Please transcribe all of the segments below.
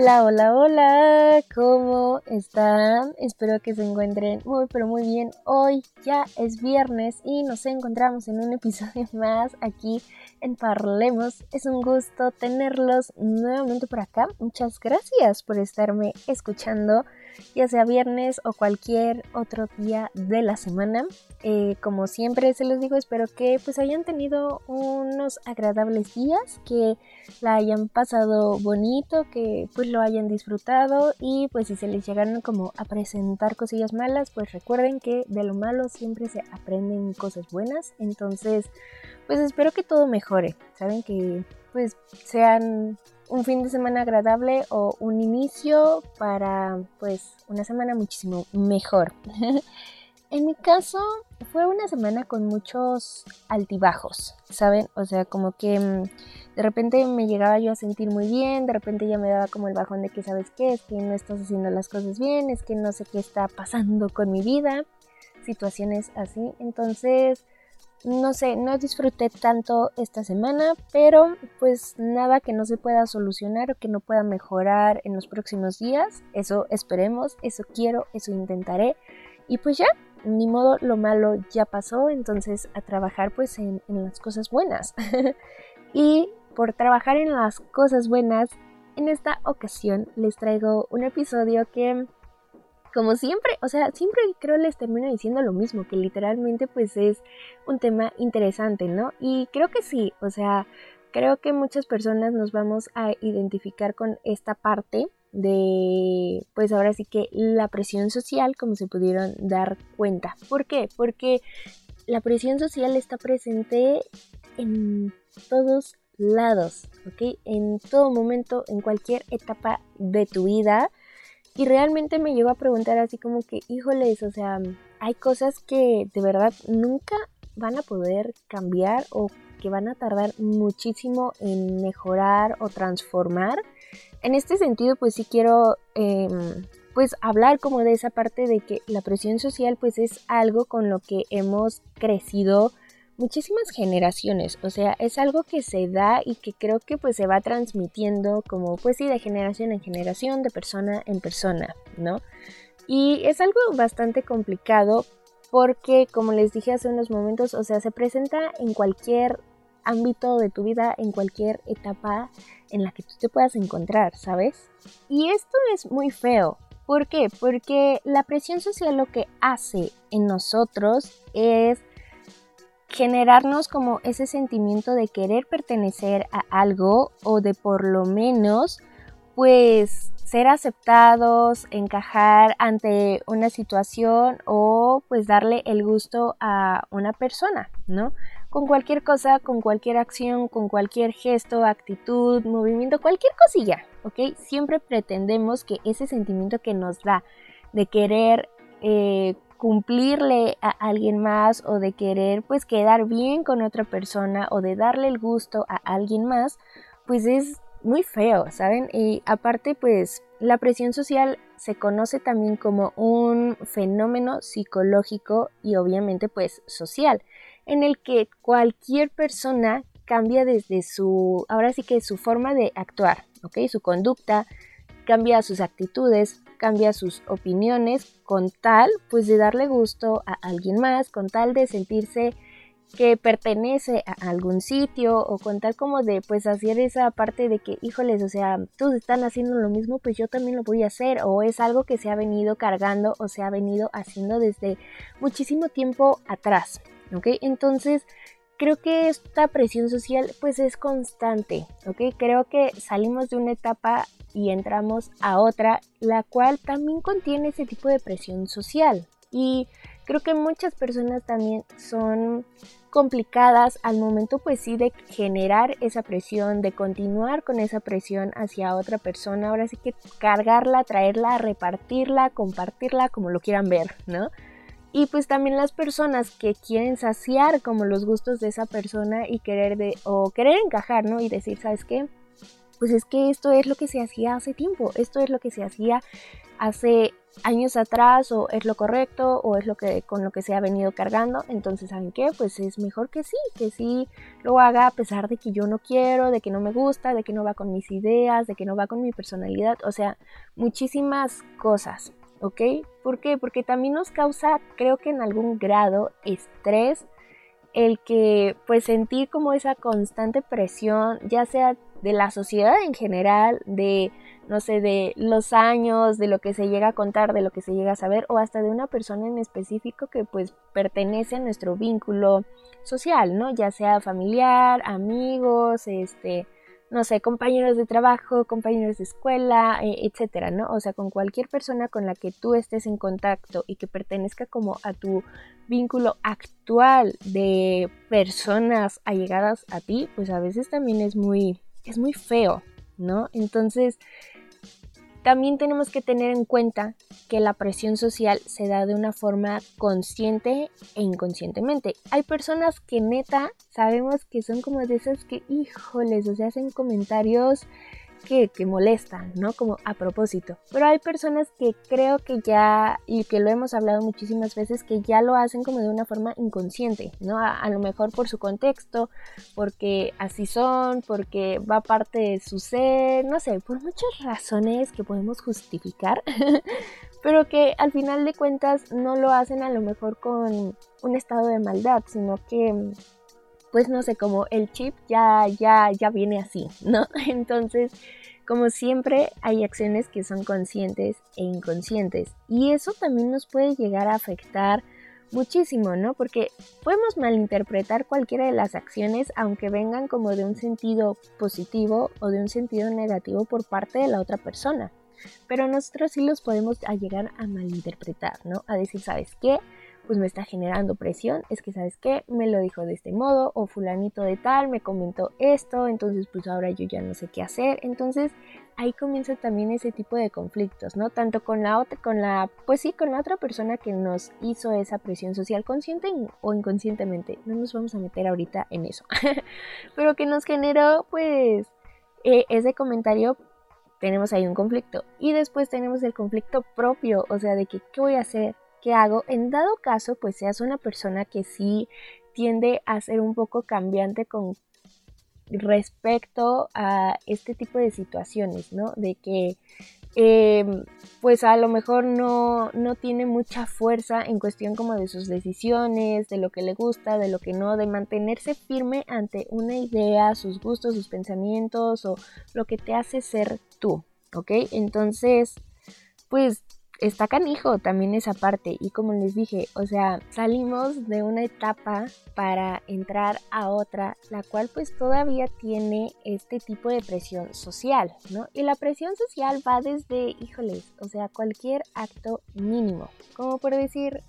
Hola, hola, hola, ¿cómo están? Espero que se encuentren muy, pero muy bien. Hoy ya es viernes y nos encontramos en un episodio más aquí en Parlemos. Es un gusto tenerlos nuevamente por acá. Muchas gracias por estarme escuchando, ya sea viernes o cualquier otro día de la semana. Eh, como siempre se los digo, espero que pues hayan tenido unos agradables días, que la hayan pasado bonito, que pues lo hayan disfrutado y pues si se les llegaron como a presentar cosillas malas, pues recuerden que de lo malo siempre se aprenden cosas buenas. Entonces, pues espero que todo mejore. Saben que pues sean un fin de semana agradable o un inicio para pues una semana muchísimo mejor. en mi caso fue una semana con muchos altibajos, ¿saben? O sea, como que mm, de repente me llegaba yo a sentir muy bien, de repente ya me daba como el bajón de que sabes qué, es que no estás haciendo las cosas bien, es que no sé qué está pasando con mi vida, situaciones así. Entonces, no sé, no disfruté tanto esta semana, pero pues nada que no se pueda solucionar o que no pueda mejorar en los próximos días. Eso esperemos, eso quiero, eso intentaré. Y pues ya, ni modo, lo malo ya pasó, entonces a trabajar pues en, en las cosas buenas. y por trabajar en las cosas buenas, en esta ocasión les traigo un episodio que como siempre, o sea, siempre creo les termino diciendo lo mismo, que literalmente pues es un tema interesante, ¿no? Y creo que sí, o sea, creo que muchas personas nos vamos a identificar con esta parte de, pues ahora sí que la presión social, como se pudieron dar cuenta. ¿Por qué? Porque la presión social está presente en todos lados, ¿ok? En todo momento, en cualquier etapa de tu vida y realmente me llevo a preguntar así como que, híjoles, o sea, hay cosas que de verdad nunca van a poder cambiar o que van a tardar muchísimo en mejorar o transformar. En este sentido, pues sí quiero em, pues hablar como de esa parte de que la presión social pues es algo con lo que hemos crecido muchísimas generaciones, o sea, es algo que se da y que creo que pues se va transmitiendo como pues sí, de generación en generación, de persona en persona, ¿no? Y es algo bastante complicado porque como les dije hace unos momentos, o sea, se presenta en cualquier ámbito de tu vida, en cualquier etapa en la que tú te puedas encontrar, ¿sabes? Y esto es muy feo. ¿Por qué? Porque la presión social lo que hace en nosotros es generarnos como ese sentimiento de querer pertenecer a algo o de por lo menos pues ser aceptados, encajar ante una situación o pues darle el gusto a una persona, ¿no? Con cualquier cosa, con cualquier acción, con cualquier gesto, actitud, movimiento, cualquier cosilla, ¿ok? Siempre pretendemos que ese sentimiento que nos da de querer eh, cumplirle a alguien más o de querer pues quedar bien con otra persona o de darle el gusto a alguien más, pues es muy feo, ¿saben? Y aparte pues la presión social se conoce también como un fenómeno psicológico y obviamente pues social, en el que cualquier persona cambia desde su, ahora sí que su forma de actuar, ¿ok? Su conducta, cambia sus actitudes, cambia sus opiniones con tal pues de darle gusto a alguien más, con tal de sentirse que pertenece a algún sitio o con tal como de pues hacer esa parte de que híjoles, o sea, todos están haciendo lo mismo, pues yo también lo voy a hacer o es algo que se ha venido cargando o se ha venido haciendo desde muchísimo tiempo atrás, ¿ok? Entonces creo que esta presión social pues es constante, ¿ok? Creo que salimos de una etapa y entramos a otra, la cual también contiene ese tipo de presión social. Y creo que muchas personas también son complicadas al momento pues sí de generar esa presión, de continuar con esa presión hacia otra persona, ahora sí que cargarla, traerla, repartirla, compartirla, como lo quieran ver, ¿no? Y pues también las personas que quieren saciar como los gustos de esa persona y querer de, o querer encajar, ¿no? Y decir, ¿sabes qué? Pues es que esto es lo que se hacía hace tiempo, esto es lo que se hacía hace años atrás o es lo correcto o es lo que con lo que se ha venido cargando, entonces ¿saben qué? Pues es mejor que sí, que sí lo haga a pesar de que yo no quiero, de que no me gusta, de que no va con mis ideas, de que no va con mi personalidad, o sea, muchísimas cosas, ¿ok? ¿Por qué? Porque también nos causa, creo que en algún grado, estrés el que pues sentir como esa constante presión, ya sea de la sociedad en general, de no sé, de los años, de lo que se llega a contar, de lo que se llega a saber, o hasta de una persona en específico que pues pertenece a nuestro vínculo social, ¿no? Ya sea familiar, amigos, este, no sé, compañeros de trabajo, compañeros de escuela, e, etcétera, ¿no? O sea, con cualquier persona con la que tú estés en contacto y que pertenezca como a tu vínculo actual de personas allegadas a ti, pues a veces también es muy, es muy feo, ¿no? Entonces, también tenemos que tener en cuenta que la presión social se da de una forma consciente e inconscientemente. Hay personas que neta sabemos que son como de esas que, híjoles, o sea, hacen comentarios que, molestan, ¿no? Como a propósito. Pero hay personas que creo que ya, y que lo hemos hablado muchísimas veces, que ya lo hacen como de una forma inconsciente, ¿no? A, lo mejor por su contexto, porque así son, porque va parte de su ser, no sé, por muchas razones que podemos justificar. pero que al final de cuentas no lo hacen a lo mejor con un estado de maldad, sino que pues no sé, como el chip ya, ya, ya viene así, ¿no? Entonces, como siempre, hay acciones que son conscientes e inconscientes. Y eso también nos puede llegar a afectar muchísimo, ¿no? Porque podemos malinterpretar cualquiera de las acciones aunque vengan como de un sentido positivo o de un sentido negativo por parte de la otra persona. Pero nosotros sí los podemos llegar a malinterpretar, ¿no? A decir, ¿sabes qué? Pues me está generando presión, es que sabes qué, me lo dijo de este modo o fulanito de tal me comentó esto, entonces pues ahora yo ya no sé qué hacer, entonces ahí comienza también ese tipo de conflictos, ¿no? Tanto con la otra, con la, pues sí, con la otra persona que nos hizo esa presión social consciente o inconscientemente, no nos vamos a meter ahorita en eso, pero que nos generó pues e, ese comentario tenemos ahí un conflicto y después tenemos el conflicto propio, o sea, de que qué voy a hacer, ¿Qué hago? En dado caso, pues seas una persona que sí tiende a ser un poco cambiante con respecto a este tipo de situaciones, ¿no? De que em, pues a lo mejor no, no, tiene mucha fuerza en cuestión como de sus decisiones, de lo que le gusta, de lo que no, de mantenerse firme ante una idea, sus gustos, sus pensamientos o lo que te hace ser tú, ¿ok? Entonces, pues está canijo también esa parte y como les dije, o sea, salimos de una etapa para entrar a otra, la cual pues todavía tiene este tipo de presión social, ¿no? Y la presión social va desde, híjoles, o sea, cualquier acto mínimo, como por decir,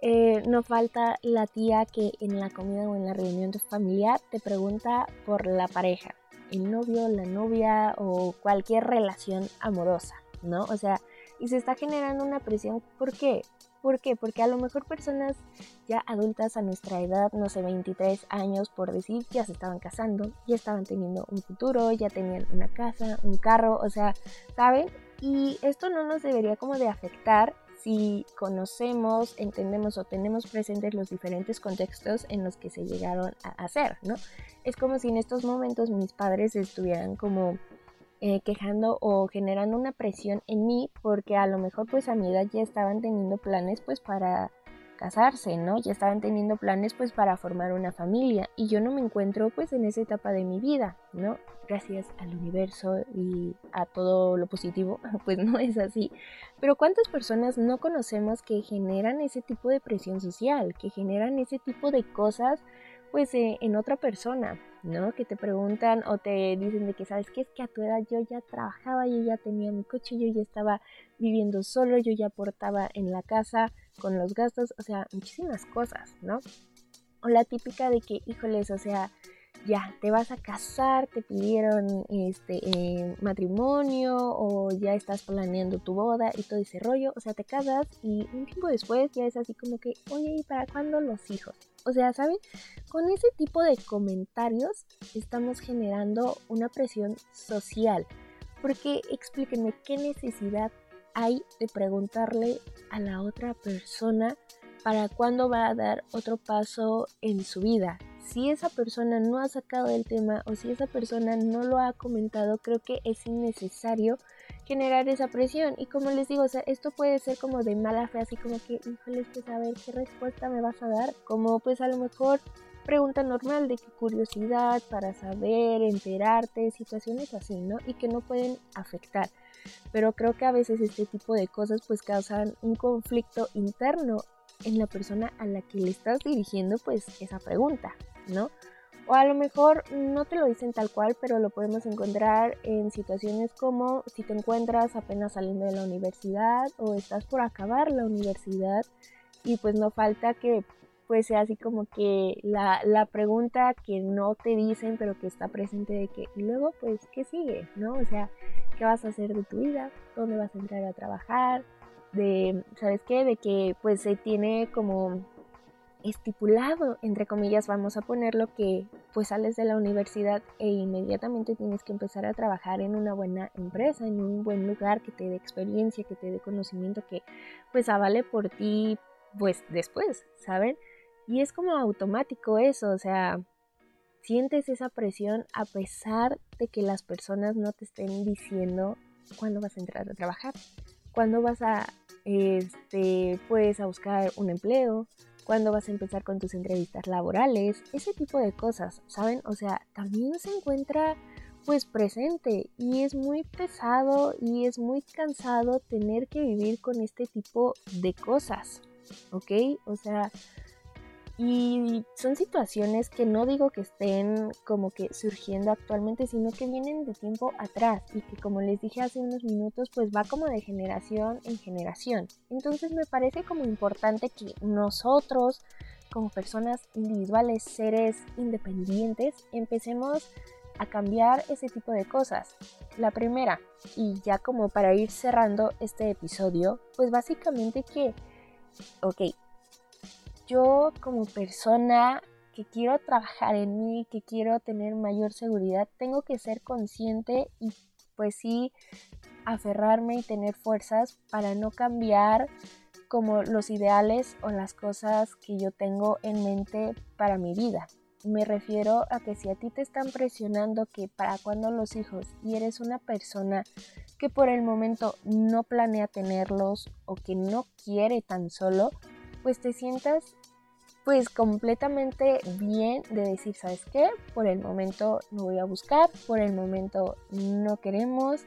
eh, no falta la tía que en la comida o en la reunión familiar te pregunta por la pareja, el novio, la novia o cualquier relación amorosa, ¿no? O sea, y se está generando una presión. ¿Por qué? ¿Por qué? Porque a lo mejor personas ya adultas a nuestra edad, no sé, 23 años por decir, ya se estaban casando, ya estaban teniendo un futuro, ya tenían una casa, un carro, o sea, ¿saben? Y esto no nos debería como de afectar si conocemos, entendemos o tenemos presentes los diferentes contextos en los que se llegaron a hacer, ¿no? Es como si en estos momentos mis padres estuvieran como eh, quejando o generando una presión en mí porque a lo mejor pues a mi edad ya estaban teniendo planes pues para casarse, ¿no? Ya estaban teniendo planes pues para formar una familia y yo no me encuentro pues en esa etapa de mi vida, ¿no? Gracias al universo y a todo lo positivo, pues no es así. Pero ¿cuántas personas no conocemos que generan ese tipo de presión social, que generan ese tipo de cosas pues eh, en otra persona? ¿no? Que te preguntan o te dicen de que, ¿sabes qué? Es que a tu edad yo ya trabajaba, yo ya tenía mi coche, yo ya estaba viviendo solo, yo ya aportaba en la casa, con los gastos, o sea, muchísimas cosas, ¿no? O la típica de que, híjoles, o sea, ya te vas a casar, te pidieron este eh, matrimonio o ya estás planeando tu boda y todo ese rollo, o sea, te casas y un tiempo después ya es así como que, oye, ¿y para cuándo los hijos? O sea, ¿saben? Con ese tipo de comentarios estamos generando una presión social. Porque explíquenme qué necesidad hay de preguntarle a la otra persona para cuándo va a dar otro paso en su vida si esa persona no ha sacado el tema o si esa persona no lo ha comentado, creo que es innecesario generar esa presión. Y como les digo, o sea, esto puede ser como de mala fe, así como que, híjoles, pues a ver qué respuesta me vas a dar. Como pues a lo mejor pregunta normal de curiosidad para saber, enterarte, situaciones así, ¿no? Y que no pueden afectar. Pero creo que a veces este tipo de cosas pues causan un conflicto interno en la persona a la que le estás dirigiendo pues esa pregunta. ¿No? O a lo mejor no te lo dicen tal cual, pero lo podemos encontrar en situaciones como si te encuentras apenas saliendo de la universidad o estás por acabar la universidad y pues no falta que pues sea así como que la, la pregunta que no te dicen pero que está presente de que y luego pues qué sigue, ¿no? O sea, ¿qué vas a hacer de tu vida? ¿Dónde vas a entrar a trabajar? De, ¿sabes qué? De que pues se tiene como estipulado, entre comillas, vamos a ponerlo que pues sales de la universidad e inmediatamente tienes que empezar a trabajar en una buena empresa, en un buen lugar que te dé experiencia, que te dé conocimiento, que pues avale por ti pues después, ¿saben? Y es como automático eso, o sea, sientes esa presión a pesar de que las personas no te estén diciendo cuándo vas a entrar a trabajar, cuándo vas a, este, pues a buscar un empleo, cuándo vas a empezar con tus entrevistas laborales, ese tipo de cosas, ¿saben? O sea, también se encuentra pues presente y es muy pesado y es muy cansado tener que vivir con este tipo de cosas, ¿ok? O sea, y son situaciones que no digo que estén como que surgiendo actualmente, sino que vienen de tiempo atrás y que como les dije hace unos minutos, pues va como de generación en generación. Entonces me parece como importante que nosotros, como personas individuales, seres independientes, empecemos a cambiar ese tipo de cosas. La primera, y ya como para ir cerrando este episodio, pues básicamente que, ok, yo como persona que quiero trabajar en mí, que quiero tener mayor seguridad, tengo que ser consciente y pues sí aferrarme y tener fuerzas para no cambiar como los ideales o las cosas que yo tengo en mente para mi vida. Me refiero a que si a ti te están presionando que para cuando los hijos y eres una persona que por el momento no planea tenerlos o que no quiere tan solo, pues te sientas pues completamente bien de decir, ¿sabes qué? Por el momento no voy a buscar, por el momento no queremos,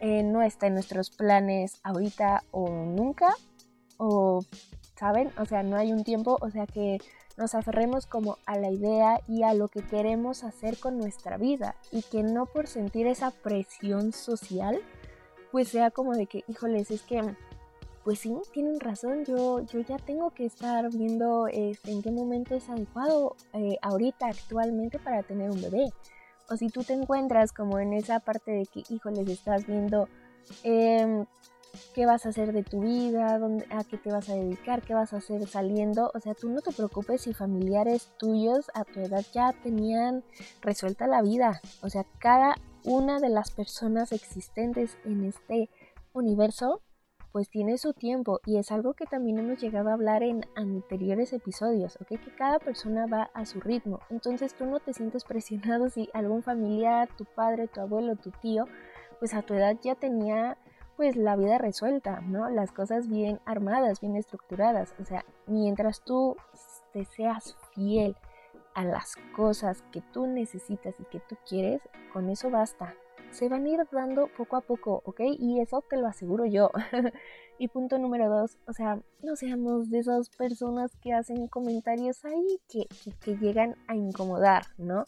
eh, no está en nuestros planes ahorita o nunca, o, ¿saben? O sea, no hay un tiempo, o sea que nos aferremos como a la idea y a lo que queremos hacer con nuestra vida y que no por sentir esa presión social, pues sea como de que, híjoles, es que pues sí, tienen razón, yo, yo ya tengo que estar viendo este, en qué momento es adecuado eh, ahorita, actualmente, para tener un bebé. O si tú te encuentras como en esa parte de que, híjoles, estás viendo em, qué vas a hacer de tu vida, dónde, a qué te vas a dedicar, qué vas a hacer saliendo. O sea, tú no te preocupes si familiares tuyos a tu edad ya tenían resuelta la vida. O sea, cada una de las personas existentes en este universo pues tiene su tiempo y es algo que también hemos llegado a hablar en anteriores episodios, ¿ok? Que cada persona va a su ritmo. Entonces tú no te sientes presionado si algún familiar, tu padre, tu abuelo, tu tío, pues a tu edad ya tenía pues la vida resuelta, ¿no? Las cosas bien armadas, bien estructuradas. O sea, mientras tú te seas fiel a las cosas que tú necesitas y que tú quieres, con eso basta se van a ir dando poco a poco, ¿ok? Y eso te lo aseguro yo. Y punto número dos, o sea, no seamos de esas personas que hacen comentarios ahí que, que, llegan a incomodar, ¿no?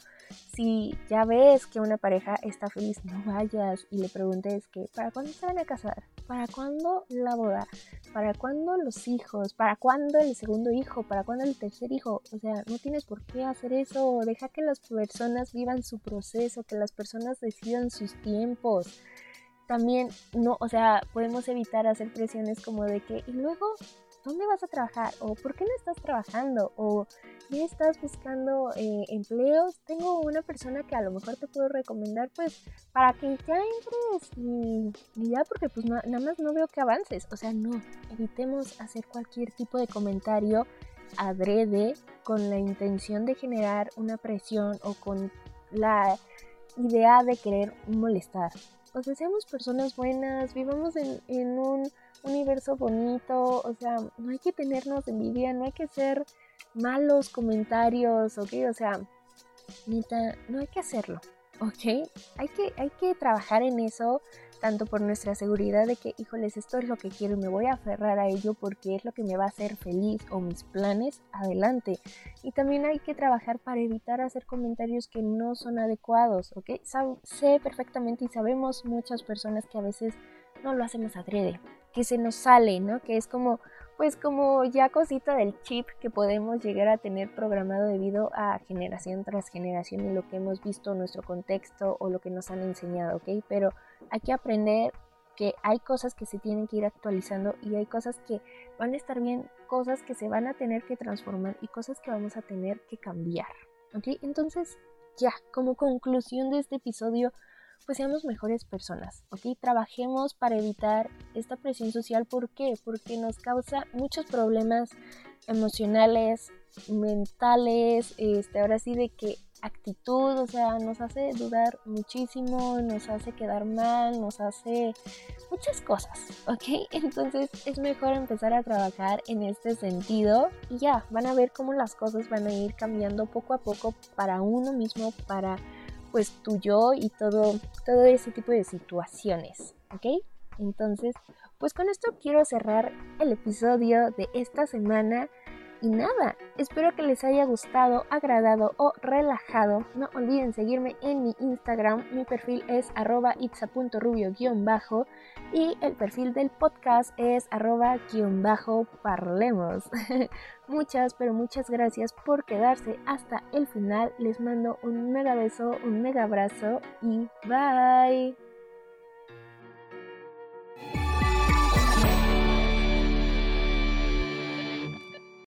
Si ya ves que una pareja está feliz, no vayas y le preguntes que, ¿para cuándo se van a casar? ¿Para cuándo la boda? ¿Para cuándo los hijos? ¿Para cuándo el segundo hijo? ¿Para cuándo el tercer hijo? O sea, no tienes por qué hacer eso. Deja que las personas vivan su proceso, que las personas decidan sus tiempos también no, o sea, podemos evitar hacer presiones como de que, y luego, ¿dónde vas a trabajar? ¿O por qué no estás trabajando? ¿O ya estás buscando eh, empleos? Tengo una persona que a lo mejor te puedo recomendar, pues, para que ya entres y, ya, porque pues nada más no veo que avances. O sea, no, evitemos hacer cualquier tipo de comentario adrede con la intención de generar una presión o con la idea de querer molestar o sea, seamos personas buenas, vivamos en, un universo bonito, o sea, no hay que tenernos envidia, no hay que hacer malos comentarios, ¿ok? O sea, neta, no hay que hacerlo, ¿ok? Hay que, hay que trabajar en eso, tanto por nuestra seguridad de que, híjoles, esto es lo que quiero y me voy a aferrar a ello porque es lo que me va a hacer feliz o mis planes, adelante. Y también hay que trabajar para evitar hacer comentarios que no son adecuados, ¿ok? sé perfectamente y sabemos muchas personas que a veces no lo hacemos adrede, que se nos sale, ¿no? Que es como pues como ya cosita del chip que podemos llegar a tener programado debido a generación tras generación y lo que hemos visto nuestro contexto o lo que nos han enseñado, ¿ok? Pero hay que aprender que hay cosas que se tienen que ir actualizando y hay cosas que van a estar bien, cosas que se van a tener que transformar y cosas que vamos a tener que cambiar, ¿ok? Entonces, ya, como conclusión de este episodio, pues seamos mejores personas, ¿ok? Trabajemos para evitar esta presión social. ¿Por qué? Porque nos causa muchos problemas emocionales, mentales, este, ahora sí de que actitud, o sea, nos hace dudar muchísimo, nos hace quedar mal, nos hace muchas cosas, ¿ok? Entonces es mejor empezar a trabajar en este sentido y ya, van a ver cómo las cosas van a ir cambiando poco a poco para uno mismo, para pues tu yo y todo, todo ese tipo de situaciones, ¿ok? Entonces, pues con esto quiero cerrar el episodio de esta semana. Y nada, espero que les haya gustado, agradado o relajado. No olviden seguirme en mi Instagram. Mi perfil es arroba itza.rubio-bajo y el perfil del podcast es arroba-parlemos. muchas, pero muchas gracias por quedarse hasta el final. Les mando un mega beso, un mega abrazo y bye.